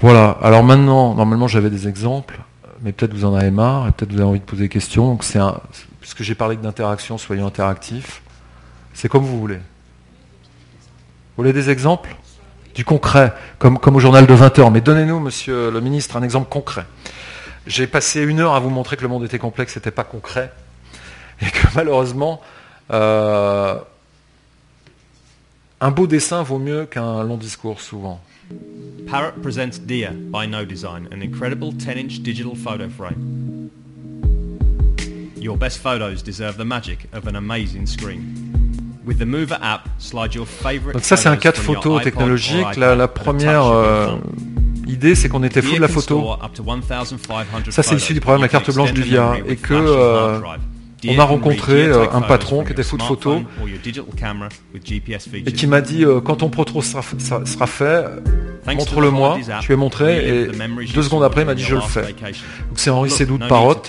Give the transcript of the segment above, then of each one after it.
Voilà, alors maintenant, normalement j'avais des exemples, mais peut-être vous en avez marre, et peut-être vous avez envie de poser des questions. Puisque j'ai parlé d'interaction, soyons interactifs. C'est comme vous voulez. Vous voulez des exemples? Du concret, comme, comme au journal de 20 heures. Mais donnez-nous, monsieur le ministre, un exemple concret. J'ai passé une heure à vous montrer que le monde était complexe, n'était pas concret, et que malheureusement, euh, un beau dessin vaut mieux qu'un long discours souvent. Parrot presents Dia by No Design, an incredible 10-inch digital photo frame. Your best photos deserve the magic of an amazing screen. With the Mover app, slide your favorite Donc ça c'est un cas de photo technologique. La, la première euh, idée c'est qu'on était fou de la photo. store up to 1500 Ça, c'est issu du programme La carte blanche du VIA, et que, euh. On a rencontré, euh, un patron qui était fou de photo. et qui m'a dit euh, quand ton protro sera, sera- fait, montre-le-moi. Je lui ai montré et deux secondes après il m'a dit je le fais. c'est Henri Sédou de anymore.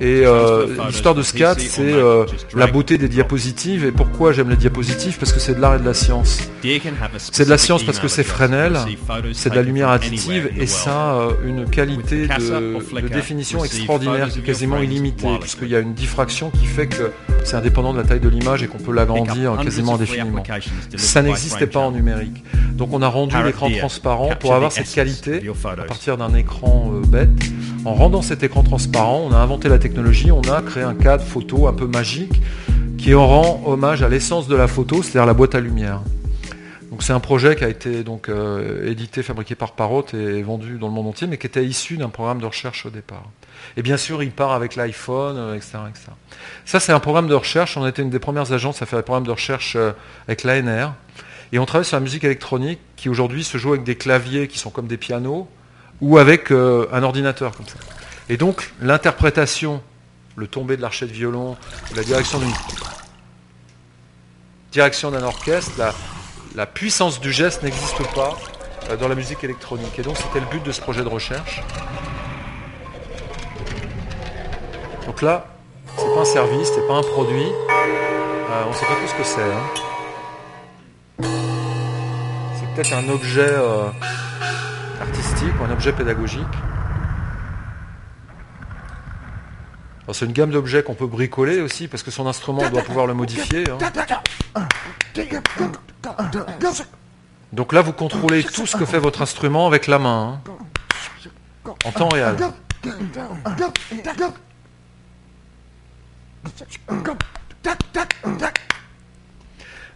Et euh, l'histoire de PC c'est euh, la beauté des diapositives. Et pourquoi j'aime les diapositives Parce que c'est de l'art et de la science. C'est de la science parce que c'est Fresnel, c'est de la lumière additive et ça a une qualité de, définition extraordinaire, quasiment illimitée, puisqu'il y a une diffraction qui fait que c'est indépendant de la taille de l'image et qu'on peut l'agrandir quasiment indéfiniment. Ça n'existait pas en numérique. Donc on a rendu l'écran transparent pour avoir cette qualité à partir d'un écran euh, bête. En rendant cet écran transparent, on a inventé la technologie, on a créé un cadre photo un peu magique qui en rend hommage à l'essence de la photo, c'est-à-dire la boîte à lumière. Donc c'est un projet qui a été donc euh, édité, fabriqué par Parrot et vendu dans le monde entier, mais qui était issu d'un programme de recherche au départ. Et bien sûr, il part avec l'iPhone, euh, etc., etc. Ça, c'est un programme de recherche. On était une des premières agences à faire des programmes de recherche euh, avec l'ANR. Et on travaille sur la musique électronique qui aujourd'hui se joue avec des claviers qui sont comme des pianos ou avec un ordinateur comme ça. Et donc l'interprétation, le tombé de l'archet de violon, la direction d'une direction d'un orchestre, la, la puissance du geste n'existe pas euh, dans la musique électronique. Et donc c'était le but de ce projet de recherche. Donc là, c'est pas un service, c'est pas un produit. Euh, on ne sait pas tout ce que c'est. hein. C'est peut-être un objet euh, artistique ou un objet pédagogique. Alors, C'est une gamme d'objets qu'on peut bricoler aussi parce que son instrument doit pouvoir le modifier. hein. Donc là, vous contrôlez tout ce que fait votre instrument avec la main, hein, en temps réel.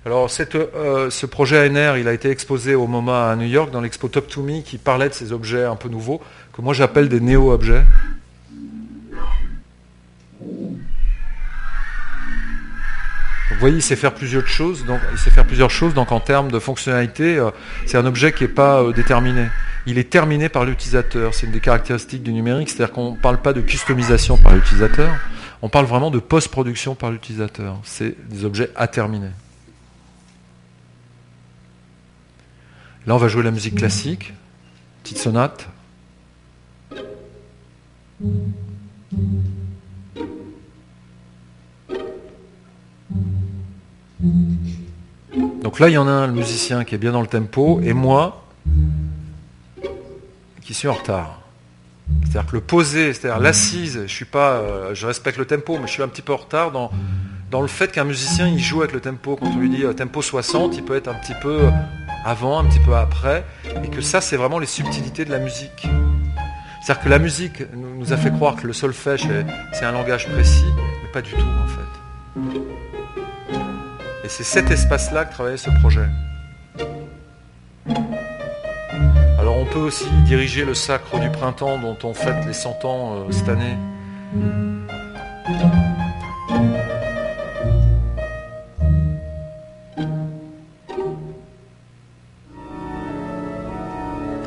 Alors euh, ce projet ANR, il a été exposé au MoMA à New York dans l'expo Top to Me qui parlait de ces objets un peu nouveaux que moi j'appelle des néo-objets. Voyez, il sait faire plusieurs choses. Donc, il sait faire plusieurs choses. Donc, en termes de fonctionnalité, euh, c'est un objet qui n'est pas euh, déterminé. Il est terminé par l'utilisateur. C'est une des caractéristiques du numérique. C'est-à-dire qu'on ne parle pas de customisation par l'utilisateur. On parle vraiment de post-production par l'utilisateur. C'est des objets à terminer. Là, on va jouer la musique classique. Petite sonate. Donc là, il y en a un, le musicien, qui est bien dans le tempo, et moi, qui suis en retard. C'est-à-dire que le posé, c'est-à-dire l'assise, je euh, respecte le tempo, mais je suis un petit peu en retard dans, le fait qu'un musicien, il joue avec le tempo. Quand on lui dit euh, tempo 60, il peut être un petit peu avant, un petit peu après, et que ça, c'est vraiment les subtilités de la musique. C'est-à-dire que la musique nous a fait croire que le solfège, c'est un langage précis, mais pas du tout, en fait. C'est cet espace-là que travaillait ce projet. Alors on peut aussi diriger le sacre du printemps dont on fête les 100 ans euh, cette année.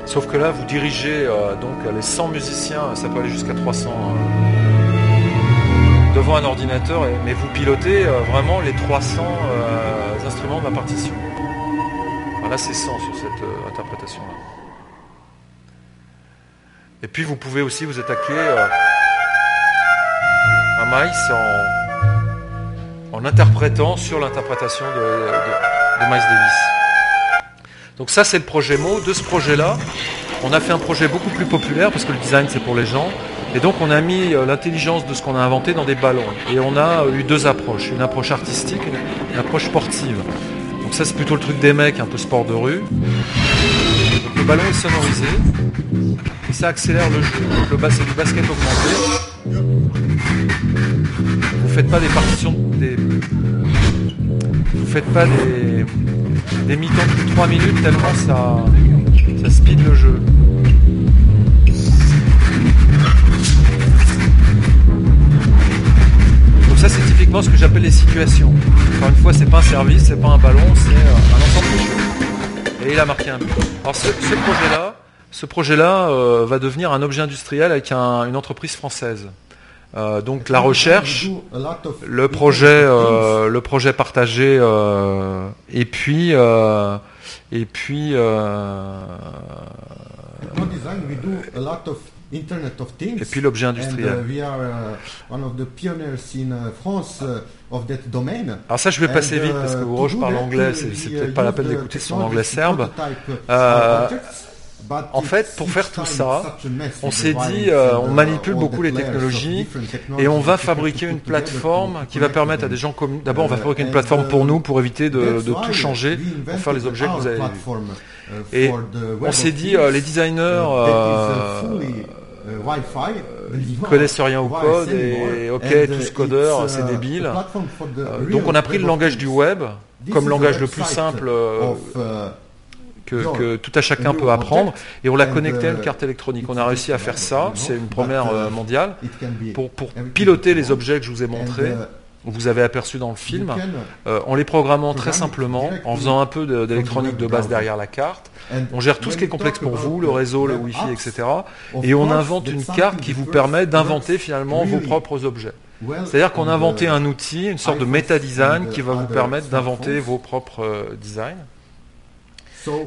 Sauf que là, vous dirigez euh, donc les 100 musiciens, ça peut aller jusqu'à 300 euh, devant un ordinateur, mais vous pilotez euh, vraiment les 300 euh, instruments de la partition. Alors là, c'est 100 sur cette euh, interprétation-là. Et puis, vous pouvez aussi vous attaquer à Miles en, interprétant sur l'interprétation de, de- Miles Davis. Donc ça, c'est le projet mot. De ce projet-là, On a fait un projet beaucoup plus populaire parce que le design c'est pour les gens. Et donc on a mis euh, l'intelligence de ce qu'on a inventé dans des ballons. Et on a eu deux approches, une approche artistique et une approche sportive. Donc ça c'est plutôt le truc des mecs, un peu sport de rue. Donc le ballon est sonorisé et ça accélère le jeu. Donc le bas c'est du basket augmenté. Vous faites pas des partitions des. Vous faites pas des, des mi-temps de 3 minutes tellement ça, ça speed le jeu. Ce que j'appelle les situations. Encore une fois c'est pas un service, c'est pas un ballon, c'est euh, un ensemble de choses. Et il a marqué un but. Alors ce, projet-là, ce projet-là euh, va devenir un objet industriel avec un- une entreprise française. Euh, donc la recherche, le projet, le projet partagé, et puis, et puis, Internet of Things. et puis l'objet and uh, industriel. we are uh, one of the pioneers in uh, France uh, of that domain. Alors ça, je vais passer And, vite uh, parce que to Roche parle anglais, uh, c'est c'est uh, peut-être pas la peine d'écouter son anglais serbe. uh, Euh, en fait, pour faire tout ça, on s'est dit, euh, on uh, manipule beaucoup les technologies et on va fabriquer une plateforme qui va permettre à des gens comme D'abord, on va Euh, fabriquer une plateforme pour uh, nous pour éviter de, tout changer pour faire les objets que vous avez vus. uh, Et on s'est dit, euh, les designers uh, euh, uh, uh, Wi-Fi, ils connaissent rien au code et ok, tous codeurs, c'est débile. Euh, donc on a pris le langage du web comme langage le plus simple euh, que, que tout à chacun peut apprendre. Et on l'a connecté à une carte électronique. On a réussi à faire ça, c'est une première euh, mondiale, pour, pour piloter les objets que je vous ai montrés, vous avez aperçus dans le film, euh, en les programmant très simplement, en faisant un peu de- d'électronique de base derrière la carte. On gère tout ce qui est complexe pour vous, le réseau, le Wi-Fi, etc. Et on invente une carte qui vous permet d'inventer finalement vos propres objets. C'est-à-dire qu'on a inventé un outil, une sorte de méta-design qui va vous permettre d'inventer vos propres euh, designs.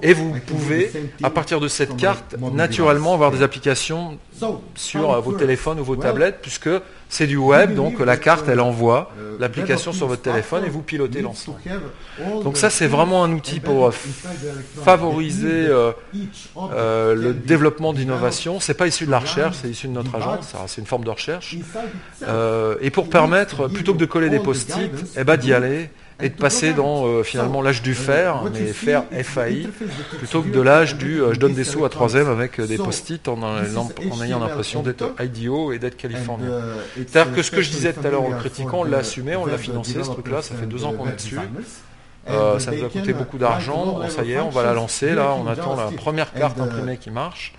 Et vous pouvez, à partir de cette carte, naturellement avoir des applications sur euh, vos téléphones ou vos tablettes, puisque c'est du web, donc la carte, elle envoie l'application sur votre téléphone et vous pilotez l'ensemble. Donc ça, c'est vraiment un outil pour euh, favoriser euh, euh, le développement d'innovation. C'est pas issu de la recherche, c'est issu de notre agence, c'est une forme de recherche. Euh, et pour permettre, plutôt que de coller des post-it, eh ben, d'y aller et de passer dans euh, finalement l'âge du fer, mais faire FAI, plutôt que de l'âge du euh, je donne des sous à 3 M avec euh, des post-it en, en- en ayant l'impression d'être IDEO et d'être californien. C'est-à-dire que ce que je disais tout à l'heure en le critiquant, on l'a assumé, on l'a financé ce truc-là, ça fait deux ans qu'on est dessus. Euh, ça nous a coûté beaucoup d'argent, bon, ça y est, on va la lancer, là on attend la première carte imprimée qui marche.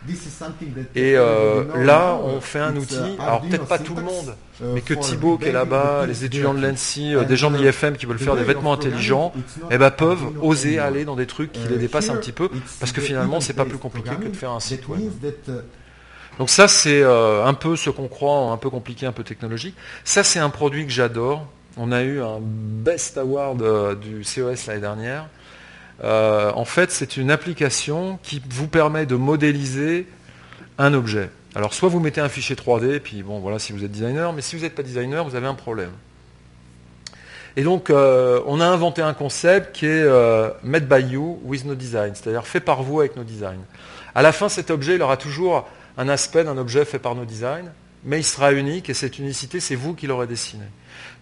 Et euh, là on fait un outil, alors peut-être pas tout le monde, mais que Thibaut qui est là-bas, les étudiants de l'ENSI, euh, des gens de l'IFM qui veulent faire des vêtements intelligents, eh ben, peuvent oser aller dans des trucs qui les dépassent un petit peu, parce que finalement c'est pas plus compliqué que de faire un site web. Donc ça c'est euh, un peu ce qu'on croit, un peu compliqué, un peu technologique. Ça c'est un produit que j'adore. On a eu un Best Award euh, du CES l'année dernière. Euh, en fait, c'est une application qui vous permet de modéliser un objet. Alors, soit vous mettez un fichier 3D, puis bon, voilà, si vous êtes designer, mais si vous n'êtes pas designer, vous avez un problème. Et donc, euh, on a inventé un concept qui est made by you with no design, c'est-à-dire fait par vous avec nos designs. À la fin, cet objet, il aura toujours un aspect d'un objet fait par nos designs, mais il sera unique et cette unicité, c'est vous qui l'aurez dessiné.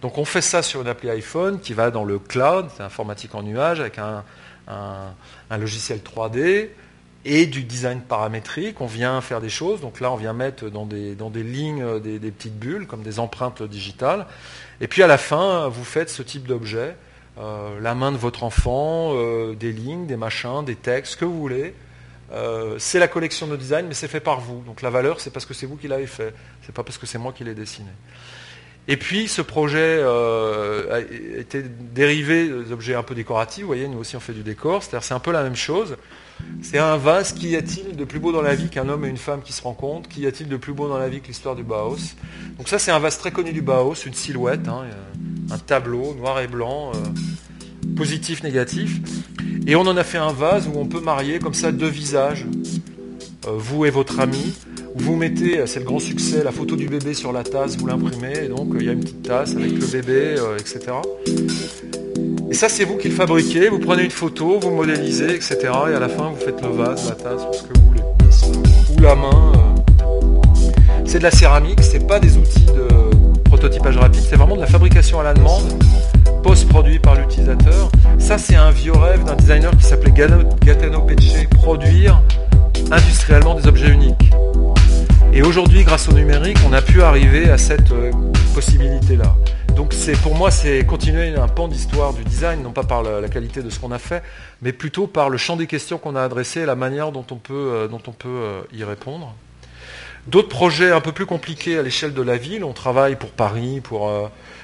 Donc on fait ça sur une appli iPhone qui va dans le cloud, c'est informatique en nuage, avec un, logiciel 3D et du design paramétrique. On vient faire des choses. Donc là, on vient mettre dans des, lignes euh, des, petites bulles, comme des empreintes digitales. Et puis à la fin, vous faites ce type d'objet. Euh, la main de votre enfant, euh, des lignes, des machins, des textes, ce que vous voulez. C'est la collection de design, mais c'est fait par vous. Donc la valeur, c'est parce que c'est vous qui l'avez fait. C'est pas parce que c'est moi qui l'ai dessiné. Et puis ce projet euh, a été dérivé des objets un peu décoratifs. Vous voyez, nous aussi on fait du décor. C'est-à-dire c'est un peu la même chose. C'est un vase. Qu'y a-t-il de plus beau dans la vie qu'un homme et une femme qui se rencontrent? Qu'y a-t-il de plus beau dans la vie que l'histoire du Bauhaus Donc ça c'est un vase très connu du Bauhaus, une silhouette, hein, euh, un tableau noir et blanc, euh, positif, négatif. Et on en a fait un vase où on peut marier comme ça deux visages, euh, vous et votre ami. Vous mettez, euh, c'est le grand succès, la photo du bébé sur la tasse, vous l'imprimez, et donc euh, il y a une petite tasse avec le bébé, euh, etc. Et ça, c'est vous qui le fabriquez, vous prenez une photo, vous modélisez, etc. Et à la fin, vous faites le vase, la tasse, ou ce que vous voulez. bout la main. C'est de la céramique, c'est pas des outils de prototypage rapide, c'est vraiment de la fabrication à la demande, post-produit par l'utilisateur. Ça, c'est un vieux rêve d'un designer qui s'appelait Gaetano Pecce, produire industriellement des objets uniques. Et aujourd'hui, grâce au numérique, on a pu arriver à cette euh, possibilité-là. Donc c'est pour moi, c'est continuer un pan d'histoire du design, non pas par la, qualité de ce qu'on a fait, mais plutôt par le champ des questions qu'on a adressées et la manière dont on peut, euh, dont on peut euh, y répondre. D'autres projets un peu plus compliqués à l'échelle de la ville. On travaille pour Paris, pour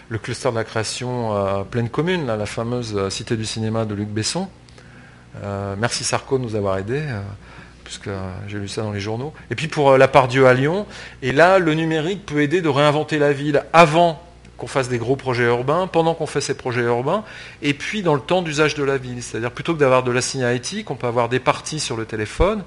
le cluster de la création pleine commune, la fameuse cité du cinéma de Luc Besson. merci Sarko de nous avoir aidés, puisque j'ai lu ça dans les journaux. Et puis pour la part Dieu à Lyon. Et là, le numérique peut aider de réinventer la ville avant qu'on fasse des gros projets urbains, pendant qu'on fait ces projets urbains, et puis dans le temps d'usage de la ville. C'est-à-dire plutôt que d'avoir de la signalétique, on peut avoir des parties sur le téléphone,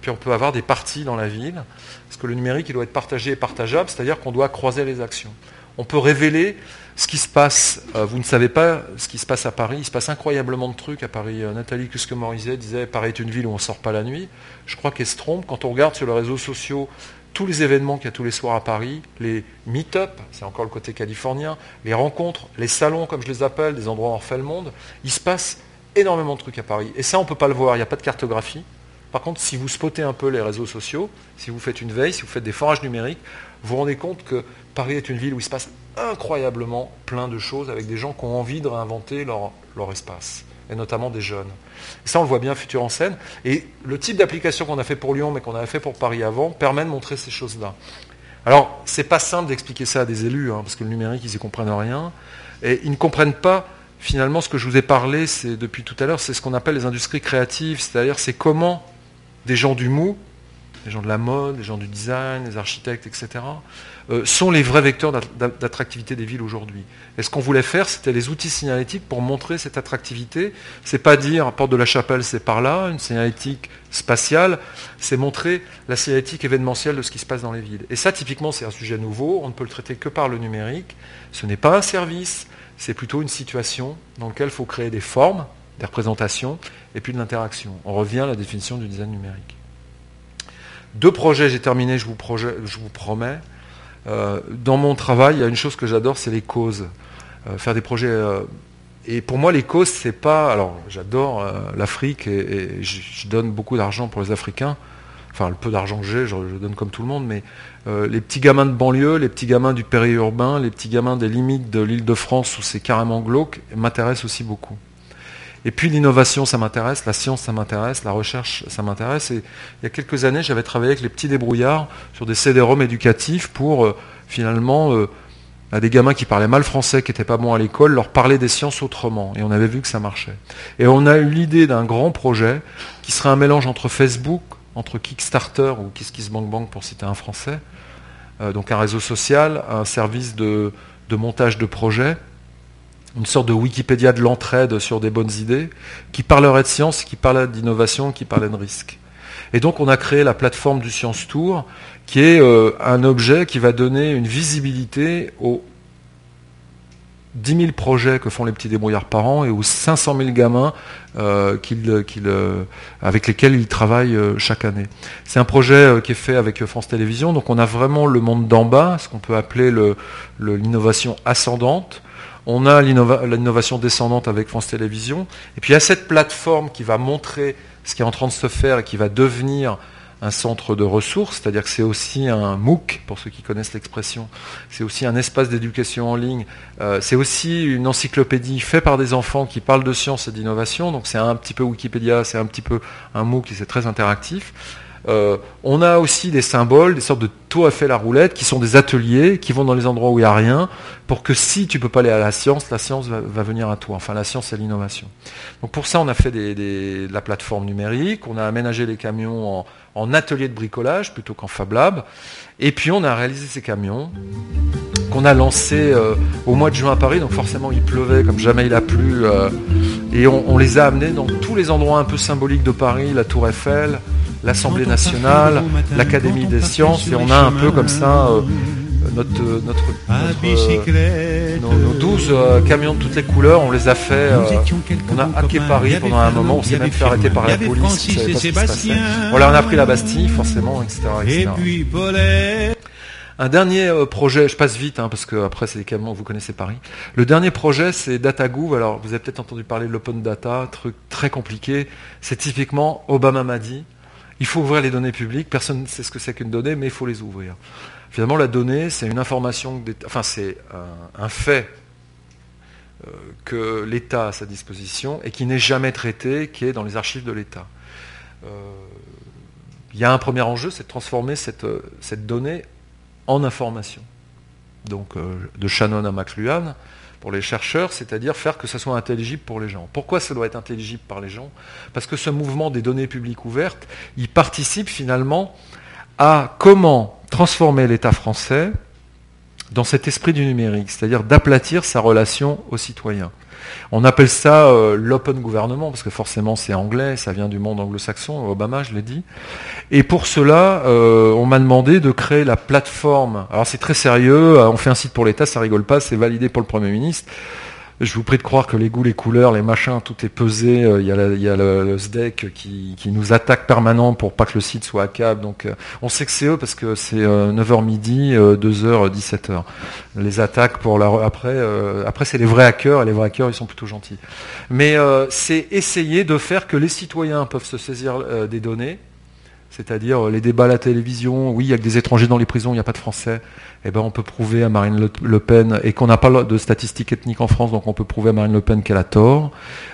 puis on peut avoir des parties dans la ville. Parce que le numérique, il doit être partagé et partageable, c'est-à-dire qu'on doit croiser les actions. On peut révéler ce qui se passe. Euh, vous ne savez pas ce qui se passe à Paris. Il se passe incroyablement de trucs à Paris. Euh, Nathalie Cusque-Morizet disait Paris est une ville où on ne sort pas la nuit. Je crois qu'elle se trompe. Quand on regarde sur les réseaux sociaux tous les événements qu'il y a tous les soirs à Paris, les meet-up, c'est encore le côté californien, les rencontres, les salons, comme je les appelle, des endroits où on refait le monde, il se passe énormément de trucs à Paris. Et ça, on ne peut pas le voir. Il n'y a pas de cartographie. Par contre, si vous spottez un peu les réseaux sociaux, si vous faites une veille, si vous faites des forages numériques, vous vous rendez compte que Paris est une ville où il se passe incroyablement plein de choses avec des gens qui ont envie de réinventer leur, espace, et notamment des jeunes. Et ça, on le voit bien futur en scène. Et le type d'application qu'on a fait pour Lyon, mais qu'on avait fait pour Paris avant, permet de montrer ces choses-là. Alors, c'est pas simple d'expliquer ça à des élus, hein, parce que le numérique, ils n'y comprennent rien. Et ils ne comprennent pas finalement ce que je vous ai parlé, c'est depuis tout à l'heure, c'est ce qu'on appelle les industries créatives, c'est-à-dire c'est comment des gens du mou, des gens de la mode, des gens du design, des architectes, etc., sont les vrais vecteurs d'attractivité des villes aujourd'hui. Et ce qu'on voulait faire, c'était les outils signalétiques pour montrer cette attractivité. C'est pas dire Porte de la Chapelle, c'est par là, une signalétique spatiale, c'est montrer la signalétique événementielle de ce qui se passe dans les villes. Et ça, typiquement, c'est un sujet nouveau, on ne peut le traiter que par le numérique. Ce n'est pas un service, c'est plutôt une situation dans laquelle il faut créer des formes, des représentations et puis de l'interaction. On revient à la définition du design numérique. Deux projets, j'ai terminé, je vous promets. Euh, dans mon travail, il y a une chose que j'adore, c'est les causes. Euh, faire des projets. Euh, et pour moi, les causes, c'est pas. Alors, j'adore l'Afrique et, je, donne beaucoup d'argent pour les Africains. Enfin, le peu d'argent que j'ai, je, je, donne comme tout le monde, mais les petits gamins de banlieue, les petits gamins du périurbain, les petits gamins des limites de l'île de France où c'est carrément glauque, m'intéressent aussi beaucoup. Et puis l'innovation, ça m'intéresse, la science, ça m'intéresse, la recherche, ça m'intéresse. Et il y a quelques années, j'avais travaillé avec les petits débrouillards sur des CD-ROM éducatifs pour euh, finalement, euh, à des gamins qui parlaient mal français, qui n'étaient pas bons à l'école, leur parler des sciences autrement. Et on avait vu que ça marchait. Et on a eu l'idée d'un grand projet qui serait un mélange entre Facebook, entre Kickstarter ou KissKissBankBank pour citer un français, euh, donc un réseau social, un service de montage de projets, une sorte de Wikipédia de l'entraide sur des bonnes idées, qui parlerait de science, qui parlerait d'innovation, qui parlait de risque. Et donc on a créé la plateforme du Science Tour, qui est euh, un objet qui va donner une visibilité aux 10 000 projets que font les petits débrouillards par an et aux 500 000 gamins euh, euh, avec lesquels ils travaillent chaque année. C'est un projet qui est fait avec France Télévisions, donc on a vraiment le monde d'en bas, ce qu'on peut appeler l'innovation ascendante, on a l'innovation descendante avec France Télévisions. Et puis il y a cette plateforme qui va montrer ce qui est en train de se faire et qui va devenir un centre de ressources, c'est-à-dire que c'est aussi un MOOC, pour ceux qui connaissent l'expression, c'est aussi un espace d'éducation en ligne, euh, c'est aussi une encyclopédie faite par des enfants qui parlent de science et d'innovation, donc c'est un petit peu Wikipédia, c'est un petit peu un MOOC et c'est très interactif. Euh, on a aussi des symboles, des sortes de tours à fait la roulette, qui sont des ateliers, qui vont dans les endroits où il n'y a rien, pour que si tu ne peux pas aller à la science, la science va, venir à toi. Enfin, la science, c'est l'innovation. Donc pour ça, on a fait de la plateforme numérique, on a aménagé les camions en, en atelier de bricolage plutôt qu'en Fab Lab. Et puis on a réalisé ces camions qu'on a lancés euh, au mois de juin à Paris, donc forcément il pleuvait comme jamais il a plu, euh, et on, les a amenés dans tous les endroits un peu symboliques de Paris, la Tour Eiffel, l'Assemblée nationale, l'Académie des sciences, et on a un peu comme ça euh, notre, notre, nos, 12 camions de toutes les couleurs, on les a fait. on a hacké Paris pendant un moment, on s'est même fait arrêter par la police. On, on a pris la Bastille, forcément, etc. Un dernier projet, je passe vite hein, parce que après c'est des camions, vous connaissez Paris. Le dernier projet c'est DataGouv. Alors vous avez peut-être entendu parler de l'open data, truc très compliqué. C'est typiquement Obama m'a dit, il faut ouvrir les données publiques. Personne ne sait ce que c'est qu'une donnée, mais il faut les ouvrir. Finalement, la donnée, c'est une information, enfin c'est un, fait euh, que l'État a à sa disposition et qui n'est jamais traité, qui est dans les archives de l'État. Euh, il y a un premier enjeu, c'est de transformer cette, cette donnée en information. Donc de Shannon à McLuhan, pour les chercheurs, c'est-à-dire faire que ça soit intelligible pour les gens. Pourquoi ça doit être intelligible par les gens? Parce que ce mouvement des données publiques ouvertes, il participe finalement à comment transformer l'État français dans cet esprit du numérique, c'est-à-dire d'aplatir sa relation aux citoyens. On appelle ça euh, l'open gouvernement, parce que forcément c'est anglais, ça vient du monde anglo-saxon, Obama, je l'ai dit. Et pour cela, euh, on m'a demandé de créer la plateforme. Alors c'est très sérieux, on fait un site pour l'État, ça rigole pas, c'est validé pour le Premier ministre. Je vous prie de croire que les goûts, les couleurs, les machins, tout est pesé. Euh, il y a, le, SDEC qui, nous attaque permanent pour pas que le site soit à câble. Euh, on sait que c'est eux parce que c'est 9h euh, midi, 2h, 17h. Les attaques pour la après, après c'est les vrais hackers et les vrais hackers ils sont plutôt gentils. Mais c'est essayer de faire que les citoyens peuvent se saisir des données c'est-à-dire les débats à la télévision, oui, il y a que des étrangers dans les prisons, il n'y a pas de Français eh ben, on peut prouver à Marine Le Pen, et qu'on n'a pas de statistiques ethniques en France, donc on peut prouver à Marine Le Pen qu'elle a tort.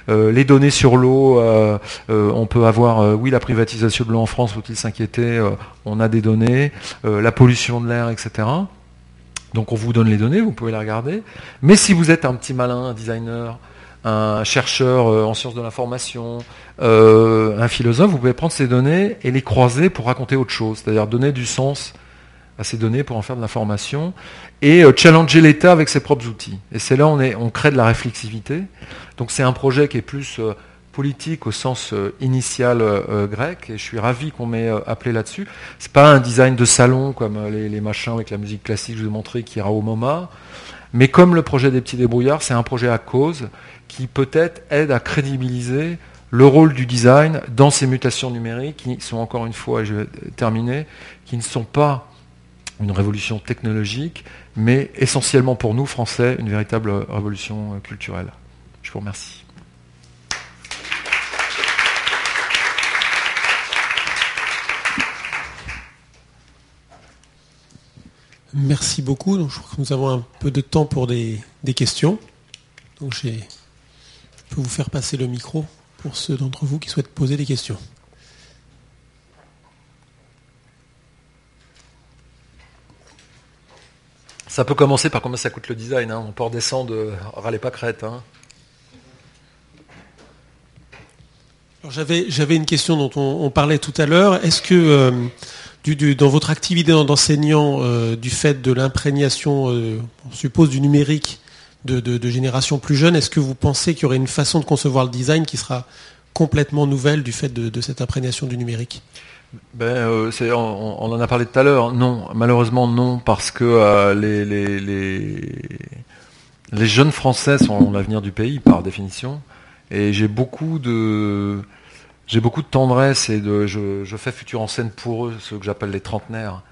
Euh, les données sur l'eau, euh, euh, on peut avoir, oui, la privatisation de l'eau en France, faut-il s'inquiéter On a des données, la pollution de l'air, etc. Donc on vous donne les données, vous pouvez les regarder. Mais si vous êtes un petit malin, un designer, un chercheur en sciences de l'information, un philosophe, vous pouvez prendre ces données et les croiser pour raconter autre chose, c'est-à-dire donner du sens à ces données pour en faire de l'information et euh, challenger l'État avec ses propres outils. Et c'est là on, on crée de la réflexivité. Donc c'est un projet qui est plus euh, politique au sens euh, initial grec et je suis ravi qu'on m'ait appelé là-dessus. C'est pas un design de salon comme les, machins avec la musique classique que je vous ai montré qui ira au MoMA, mais comme le projet des petits débrouillards, c'est un projet à cause qui peut-être aide à crédibiliser le rôle du design dans ces mutations numériques qui sont encore une fois, je vais terminer, qui ne sont pas une révolution technologique, mais essentiellement pour nous, Français, une véritable révolution euh, culturelle. Je vous remercie. Merci beaucoup. Donc, je crois que nous avons un peu de temps pour des, questions. Donc, je peux vous faire passer le micro pour ceux d'entre vous qui souhaitent poser des questions. Ça peut commencer par combien ça coûte le design. Hein? On peut redescendre, de râlez pas crête. Hein. J'avais une question dont on, parlait tout à l'heure. Est-ce que euh, dans votre activité d'enseignant, euh, du fait de l'imprégnation, euh, on suppose, du numérique de, générations plus jeunes, est-ce que vous pensez qu'il y aurait une façon de concevoir le design qui sera complètement nouvelle du fait de cette imprégnation du numérique? Ben, euh, on, en a parlé tout à l'heure. Non, malheureusement non, parce que les, les, jeunes Français sont l'avenir du pays par définition. Et j'ai beaucoup de j'ai beaucoup de tendresse et je, fais futur en scène pour eux, ceux que j'appelle les trentenaires.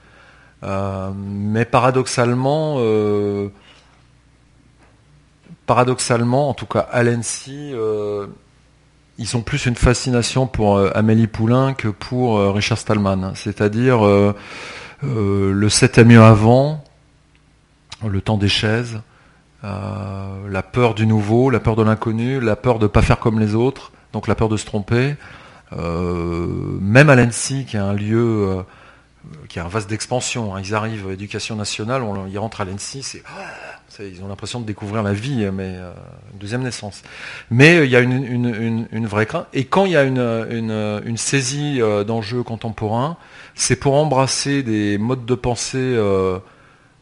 Euh, mais paradoxalement, paradoxalement, en tout cas à l'ENSI, ils ont plus une fascination pour euh, Amélie Poulain que pour euh, Richard Stallman. C'est-à-dire euh, le 7 mieux avant, le temps des chaises, la peur du nouveau, la peur de l'inconnu, la peur de ne pas faire comme les autres, donc la peur de se tromper. Même à l'ENSI, qui est un lieu qui a un vaste d'expansion, hein, ils arrivent, éducation nationale, on, ils rentrent à l'ENSI, c'est ils ont l'impression de découvrir la vie, mais euh, une deuxième naissance. Mais euh, il y a une, vraie crainte. Et quand il y a une, saisie euh, d'enjeux contemporains, c'est pour embrasser des modes de pensée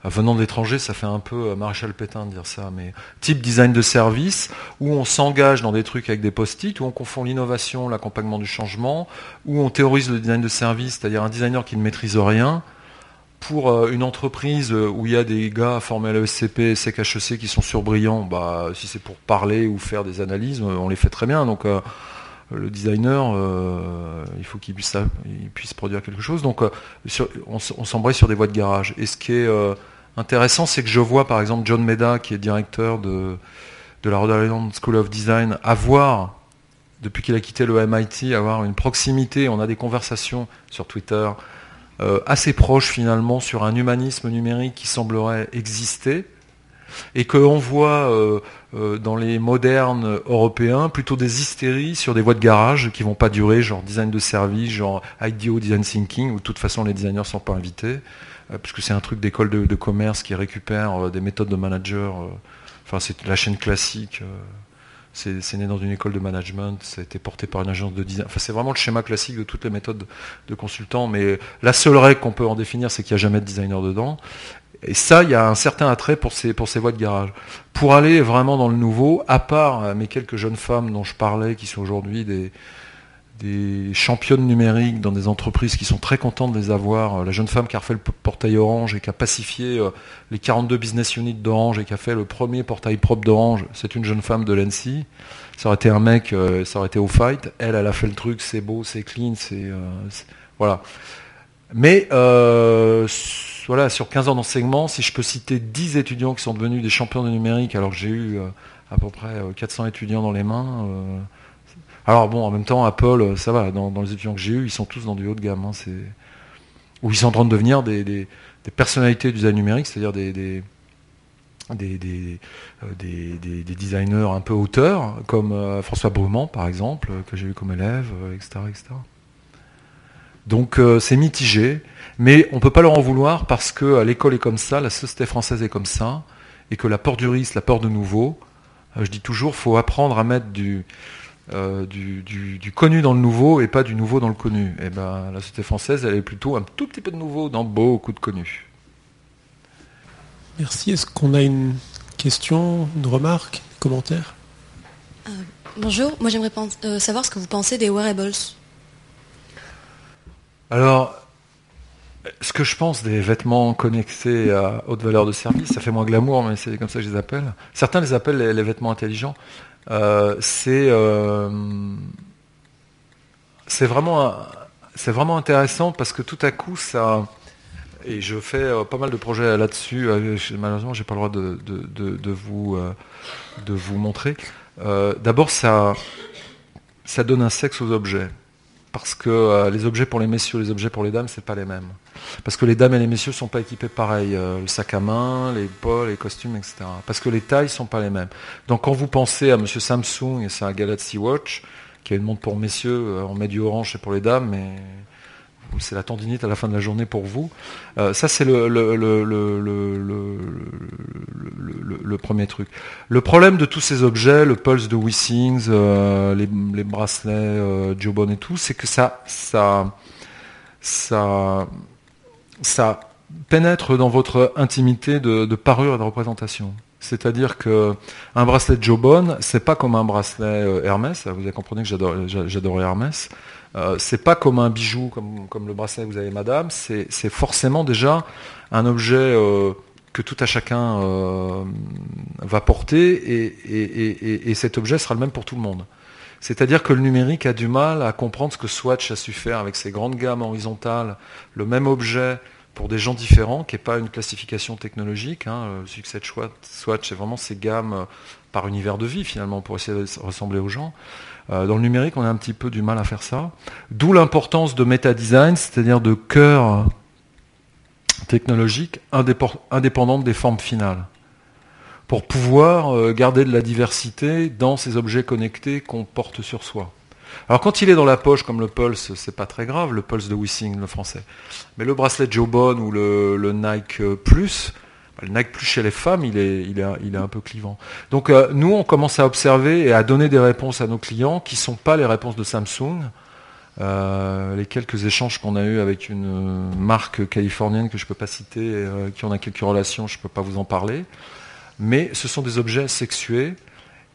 venant de l'étranger, ça fait un peu Maréchal Pétain de dire ça, mais type design de service, où on s'engage dans des trucs avec des post-it, où on confond l'innovation, l'accompagnement du changement, où on théorise le design de service, c'est-à-dire un designer qui ne maîtrise rien, pour euh, une entreprise où il y a des gars formés à l'ESCP, SEC, qui sont surbrillants, bah, si c'est pour parler ou faire des analyses, on les fait très bien. Donc le designer, il faut qu'il puisse, produire quelque chose. Donc on, s'embraye sur des voies de garage. Et ce qui est intéressant, c'est que je vois par exemple John Meda, qui est directeur de, de la Rhode Island School of Design, avoir depuis qu'il a quitté le MIT, avoir une proximité, on a des conversations sur Twitter euh, assez proches finalement sur un humanisme numérique qui semblerait exister et qu'on voit euh, euh, dans les modernes européens plutôt des hystéries sur des voies de garage qui vont pas durer, genre design de service, genre IDEO design thinking, où de toute façon les designers ne sont pas invités, puisque c'est un truc d'école de, de, commerce qui récupère des méthodes de manager, enfin c'est la chaîne classique. C'est né dans une école de management, ça a été porté par une agence de design. Enfin, c'est vraiment le schéma classique de toutes les méthodes de consultant, mais la seule règle qu'on peut en définir, c'est qu'il n'y a jamais de designer dedans. Et ça, il y a un certain attrait pour ces, pour ces voies de garage. Pour aller vraiment dans le nouveau, à part euh, mes quelques jeunes femmes dont je parlais, qui sont aujourd'hui des, des championnes numériques dans des entreprises qui sont très contentes de les avoir. La jeune femme qui a refait le portail Orange et qui a pacifié euh, les 42 business units d'Orange et qui a fait le premier portail propre d'Orange, c'est une jeune femme de l'ENSI. Ça aurait été un mec, euh, ça aurait été au fight. Elle, elle a fait le truc, c'est beau, c'est clean, c'est... Euh, voilà. Mais voilà, sur 15 ans d'enseignement, si je peux citer 10 étudiants qui sont devenus des champions de numérique alors que j'ai eu à peu près 400 étudiants dans les mains alors bon, en même temps, Apple, euh, ça va, dans, les étudiants que j'ai eus, ils sont tous dans du haut de gamme. Hein, Ou ils sont en train de devenir des, personnalités du design numérique, c'est-à-dire des, euh, des, designers un peu auteurs, comme euh, François Brumant, par exemple, que j'ai eu comme élève, etc., Donc c'est mitigé, mais on ne peut pas leur en vouloir parce que l'école est comme ça, la société française est comme ça, et que la peur du risque, la peur de nouveau, je dis toujours, il faut apprendre à mettre du, euh, du, connu dans le nouveau et pas du nouveau dans le connu. Et eh ben, la société française, elle est plutôt un tout petit peu de nouveau dans beaucoup de connu. Merci. Est-ce qu'on a une question, une remarque, un commentaire? Euh, Bonjour, moi j'aimerais euh, savoir ce que vous pensez des wearables. Alors, ce que je pense des vêtements connectés à haute valeur de service, ça fait moins glamour, mais c'est comme ça que je les appelle. Certains les appellent les vêtements intelligents. Euh, euh, c'est vraiment, intéressant parce que tout à coup, ça. Et je fais euh, pas mal de projets là-dessus. malheureusement, j'ai pas le droit de, de, vous, de vous montrer. D'abord, ça, ça donne un sexe aux objets parce que euh, les objets pour les messieurs, les objets pour les dames, c'est pas les mêmes. Parce que les dames et les messieurs sont pas équipés pareil. Euh, le sac à main, les pols, les costumes, etc. Parce que les tailles sont pas les mêmes. Donc quand vous pensez à Monsieur Samsung et sa Galaxy Watch, qui a une montre pour messieurs, euh, on met orange, c'est pour les dames, mais c'est la tendinite à la fin de la journée pour vous. Euh, ça, c'est le, premier truc. Le problème de tous ces objets, le Pulse de WeSings, euh, les, bracelets euh, Jobon et tout, c'est que ça, ça, ça, pénètre dans votre intimité de, parure et de représentation. C'est-à-dire que un bracelet Jobon, c'est pas comme un bracelet Hermès. Vous avez compris que j'adore Hermès. Euh, c'est pas comme un bijou, comme, le bracelet que vous avez madame, c'est forcément déjà un objet euh, que tout à chacun euh, va porter et, cet objet sera le même pour tout le monde. C'est-à-dire que le numérique a du mal à comprendre ce que Swatch a su faire avec ses grandes gammes horizontales, le même objet pour des gens différents, qui n'est pas une classification technologique. Hein. Le succès de Swatch, c'est vraiment ces gammes par univers de vie finalement, pour essayer de ressembler aux gens. Euh, dans le numérique, on a un petit peu du mal à faire ça. D'où l'importance de méta-design, c'est-à-dire de cœur technologique indépendante des formes finales pour pouvoir euh, garder de la diversité dans ces objets connectés qu'on porte sur soi. Alors quand il est dans la poche comme le Pulse, c'est pas très grave, le Pulse de Wissing, le français. Mais le bracelet Jobon ou le Nike Plus, le Nike plus chez les femmes, il est, il est, un peu clivant. Donc euh, nous, on commence à observer et à donner des réponses à nos clients qui ne sont pas les réponses de Samsung. Euh, les quelques échanges qu'on a eus avec une marque californienne que je ne peux pas citer, euh, qui en a quelques relations, je ne peux pas vous en parler. Mais ce sont des objets sexués.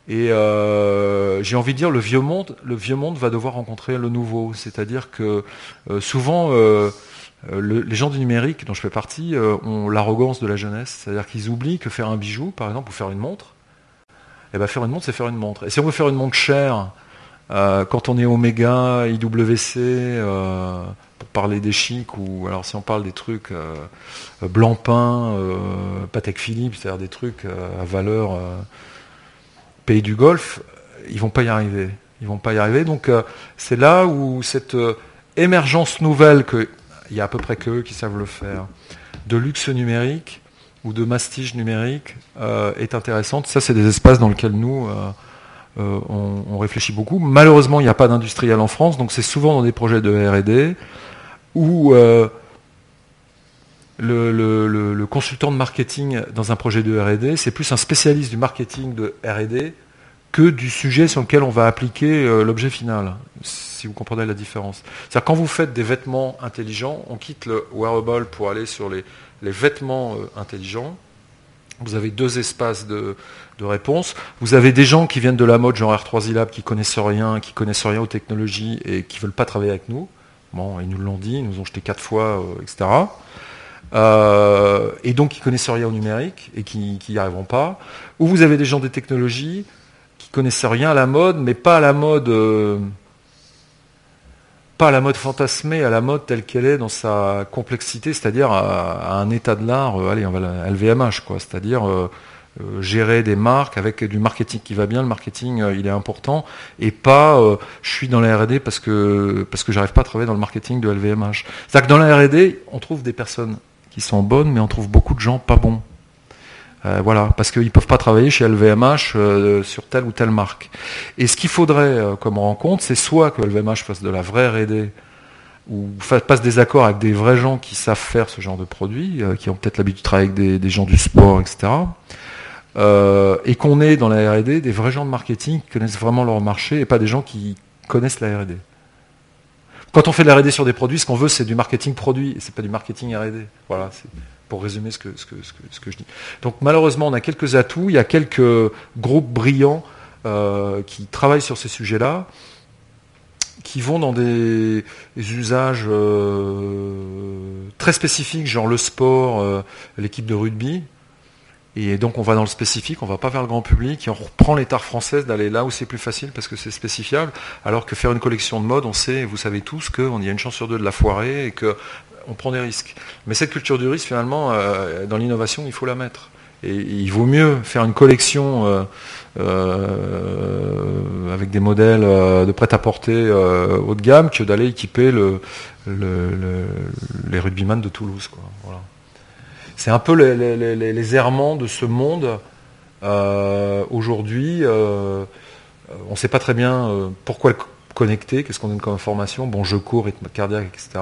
Et j'ai envie de dire, le vieux monde, le vieux monde va devoir rencontrer le nouveau. C'est-à-dire que souvent euh, les gens du numérique, dont je fais partie, euh, ont l'arrogance de la jeunesse. C'est-à-dire qu'ils oublient que faire un bijou, par exemple, ou faire une montre, eh ben, faire une montre, c'est faire une montre. Et si on veut faire une montre chère, euh, quand on est Omega, IWC, pour parler des chics, ou alors si on parle des trucs Blancpain, Patek Philippe, c'est-à-dire des trucs à valeur pays du Golfe, ils vont pas y arriver. Ils vont pas y arriver. Donc c'est là où cette émergence nouvelle que il y a à peu près que eux qui savent le faire, de luxe numérique ou de mastige numérique euh, est intéressante. Ça, c'est des espaces dans lesquels nous, euh, euh, on, réfléchit beaucoup. Malheureusement, il n'y a pas d'industriel en France, donc c'est souvent dans des projets de R&D où le, consultant de marketing dans un projet de R&D, c'est plus un spécialiste du marketing de R&D que du sujet sur lequel on va appliquer l'objet final si vous comprenez la différence. C'est-à-dire quand vous faites des vêtements intelligents, on quitte le wearable pour aller sur les, vêtements euh, intelligents. Vous avez deux espaces de, réponse. Vous avez des gens qui viennent de la mode, genre R3 Lab, qui connaissent rien, qui connaissent rien aux technologies et qui ne veulent pas travailler avec nous. Bon, ils nous l'ont dit, ils nous ont jeté quatre fois, euh, etc. Euh, et donc qui connaissent rien au numérique et qui n'y arriveront pas. Ou vous avez des gens des technologies qui connaissent rien à la mode, mais pas à la mode pas à la mode fantasmée, à la mode telle qu'elle est dans sa complexité, c'est-à-dire à, un état de l'art, euh, allez, on va LVMH, quoi, c'est-à-dire euh, euh, gérer des marques avec du marketing qui va bien, le marketing il est important, et pas je suis dans la R&D parce que parce que j'arrive pas à travailler dans le marketing de LVMH. C'est-à-dire que dans la R&D, on trouve des personnes qui sont bonnes, mais on trouve beaucoup de gens pas bons. Euh, voilà, parce qu'ils ne peuvent pas travailler chez LVMH euh, sur telle ou telle marque. Et ce qu'il faudrait euh, comme rencontre, c'est soit que LVMH fasse de la vraie R&D ou passe des accords avec des vrais gens qui savent faire ce genre de produits, qui ont peut-être l'habitude de travailler avec des, gens du sport, etc. et qu'on ait dans la R&D des vrais gens de marketing qui connaissent vraiment leur marché et pas des gens qui connaissent la R&D. Quand on fait de la R&D sur des produits, ce qu'on veut, c'est du marketing produit, et c'est pas du marketing R&D. Voilà, pour résumer ce que, je dis. Donc malheureusement, on a quelques atouts, il y a quelques groupes brillants euh, qui travaillent sur ces sujets-là, qui vont dans des, usages euh, très spécifiques, genre le sport, euh, l'équipe de rugby. Et donc on va dans le spécifique, on va pas vers le grand public, et on reprend les tares françaises d'aller là où c'est plus facile parce que c'est spécifiable, alors que faire une collection de mode, on sait, vous savez tous, qu'il y a une chance sur deux de la foirer et que on prend des risques. Mais cette culture du risque, finalement, euh, dans l'innovation, il faut la mettre. Et il vaut mieux faire une collection euh, euh, avec des modèles de prêt-à-porter haut de gamme que d'aller équiper les rugbyman de Toulouse. C'est un peu les, errements de ce monde. Aujourd'hui, on ne sait pas très bien pourquoi le connecter, qu'est-ce qu'on donne comme information. Bon, je cours, rythme cardiaque, etc.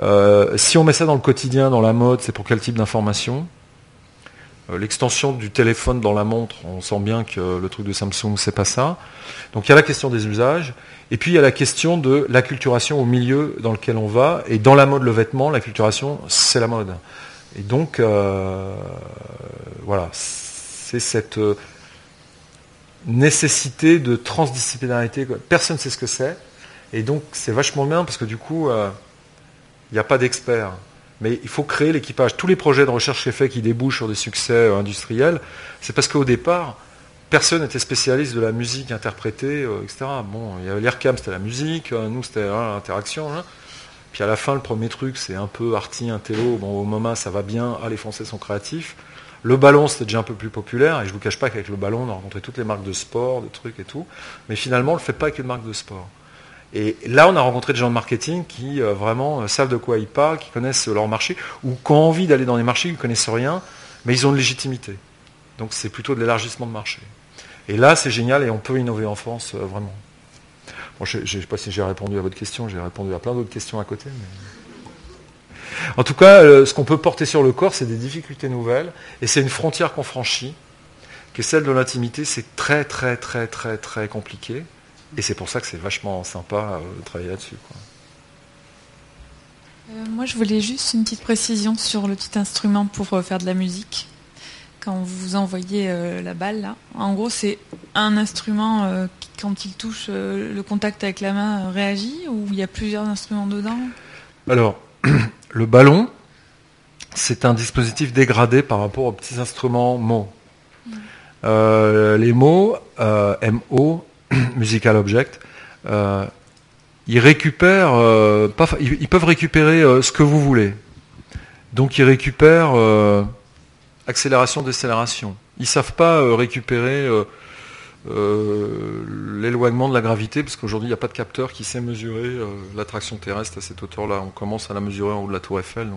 Euh, si on met ça dans le quotidien, dans la mode, c'est pour quel type d'information? Euh, L'extension du téléphone dans la montre, on sent bien que le truc de Samsung, c'est pas ça. Donc il y a la question des usages, et puis il y a la question de l'acculturation au milieu dans lequel on va. Et dans la mode, le vêtement, l'acculturation, c'est la mode. Et donc, euh, voilà, c'est cette nécessité de transdisciplinarité. Personne ne sait ce que c'est. Et donc, c'est vachement bien parce que du coup, il n'y a pas d'experts. Mais il faut créer l'équipage. Tous les projets de recherche faits qui débouchent sur des succès euh, industriels, c'est parce qu'au départ, personne n'était spécialiste de la musique interprétée, euh, etc. Bon, il y avait l'IRCAM, c'était la musique, euh, nous, c'était l'interaction. Hein. Puis à la fin, le premier truc, c'est un peu arty, intello. Bon, au moment, ça va bien. Ah, les Français sont créatifs. Le ballon, c'était déjà un peu plus populaire. Et je ne vous cache pas qu'avec le ballon, on a rencontré toutes les marques de sport, de trucs et tout. Mais finalement, on ne le fait pas avec une marque de sport. Et là, on a rencontré des gens de marketing qui euh, vraiment euh, savent de quoi ils parlent, qui connaissent leur marché, ou qui ont envie d'aller dans des marchés, ils ne connaissent rien, mais ils ont une légitimité. Donc c'est plutôt de l'élargissement de marché. Et là, c'est génial et on peut innover en France, euh, vraiment. je ne sais pas si j'ai répondu à votre question, j'ai répondu à plein d'autres questions à côté. En tout cas, ce qu'on peut porter sur le corps, c'est des difficultés nouvelles, et c'est une frontière qu'on franchit, qui est celle de l'intimité. C'est très, très, très, très, très compliqué. Et c'est pour ça que c'est vachement sympa euh, de travailler là-dessus. Euh, moi, je voulais juste une petite précision sur le petit instrument pour euh, faire de la musique. Quand vous envoyez la balle, là, en gros, c'est un instrument qui, quand il touche le contact avec la main, réagit ou il y a plusieurs instruments dedans? Alors, le ballon, c'est un dispositif dégradé par rapport aux petits instruments mots. Euh, les mots, MO, Musical Object, euh, ils récupèrent, euh, pas, ils, peuvent récupérer euh, ce que vous voulez. Donc ils récupèrent accélération, décélération. Ils savent pas récupérer l'éloignement de la gravité, parce qu'aujourd'hui il n'y a pas de capteur qui sait mesurer l'attraction terrestre à cette hauteur-là. On commence à la mesurer en haut de la tour Eiffel.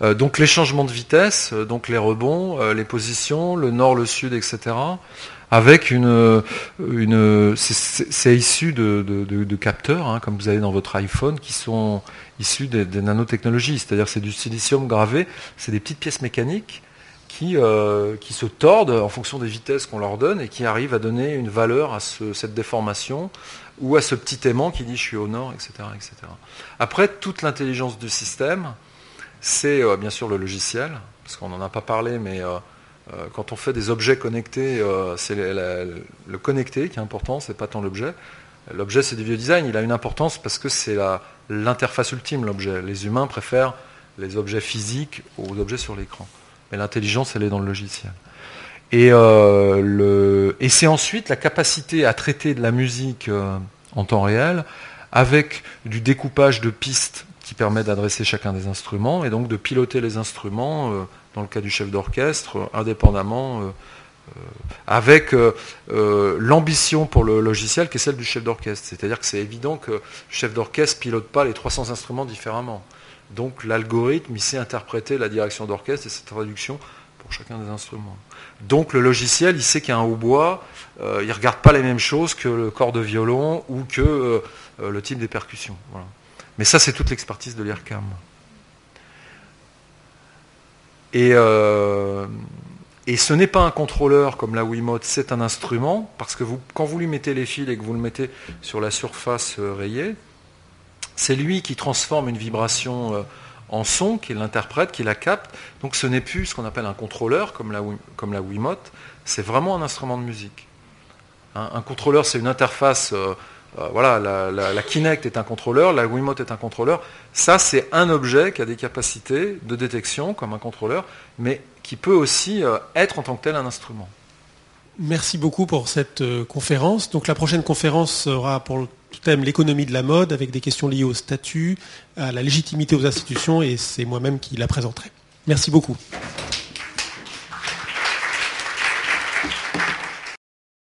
Donc, donc les changements de vitesse, donc les rebonds, les positions, le nord, le sud, etc. Avec une, euh, c'est- issu de, capteurs, hein, comme vous avez dans votre iPhone, qui sont issus des, nanotechnologies. C'est-à-dire c'est du silicium gravé, c'est des petites pièces mécaniques qui, euh, qui se tordent en fonction des vitesses qu'on leur donne et qui arrivent à donner une valeur à ce- cette déformation ou à ce petit aimant qui dit je suis au nord, etc. etc. Après, toute l'intelligence du système, c'est euh, bien sûr le logiciel, parce qu'on n'en a pas parlé, mais quand on fait des objets connectés, euh, c'est le, connecté qui est important, c'est pas tant l'objet. L'objet, c'est du vieux design, il a une importance parce que c'est l'interface ultime, l'objet. Les humains préfèrent les objets physiques aux objets sur l'écran. Mais l'intelligence, elle est dans le logiciel. Et, euh, c'est ensuite la capacité à traiter de la musique euh, en temps réel avec du découpage de pistes qui permet d'adresser chacun des instruments et donc de piloter les instruments, euh, dans le cas du chef d'orchestre, euh, indépendamment, euh, euh, avec l'ambition pour le logiciel qui est celle du chef d'orchestre. C'est-à-dire que c'est évident que le chef d'orchestre pilote pas les 300 instruments différemment. Donc l'algorithme, il sait interpréter la direction d'orchestre et cette traduction pour chacun des instruments. Donc le logiciel, il sait qu'il y a un hautbois, il ne regarde pas les mêmes choses que le corps de violon ou que le type des percussions. Mais ça, c'est toute l'expertise de l'IRCAM. Et, euh, et ce n'est pas un contrôleur comme la Wiimote, c'est un instrument, parce que quand vous lui mettez les fils et que vous le mettez sur la surface euh, rayée, c'est lui qui transforme une vibration euh, en son, qui l'interprète, qui la capte. Donc ce n'est plus ce qu'on appelle un contrôleur comme la, comme la Wiimote, c'est vraiment un instrument de musique. Un contrôleur, c'est une interface. Euh, voilà, la Kinect est un contrôleur, la Wiimote est un contrôleur. Ça, c'est un objet qui a des capacités de détection comme un contrôleur, mais qui peut aussi euh, être en tant que tel un instrument. Merci beaucoup pour cette euh, conférence. Donc la prochaine conférence sera pour le thème l'économie de la mode avec des questions liées au statut, à la légitimité aux institutions et c'est moi-même qui la présenterai. Merci beaucoup.